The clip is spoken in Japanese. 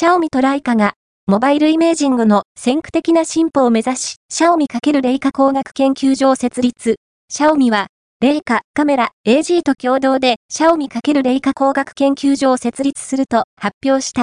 シャオミとライカが、モバイルイメージングの先駆的な進歩を目指し、シャオミ×レイカ工学研究所を設立。シャオミは、レイカ、カメラ、AG と共同で、シャオミ×レイカ工学研究所を設立すると発表した。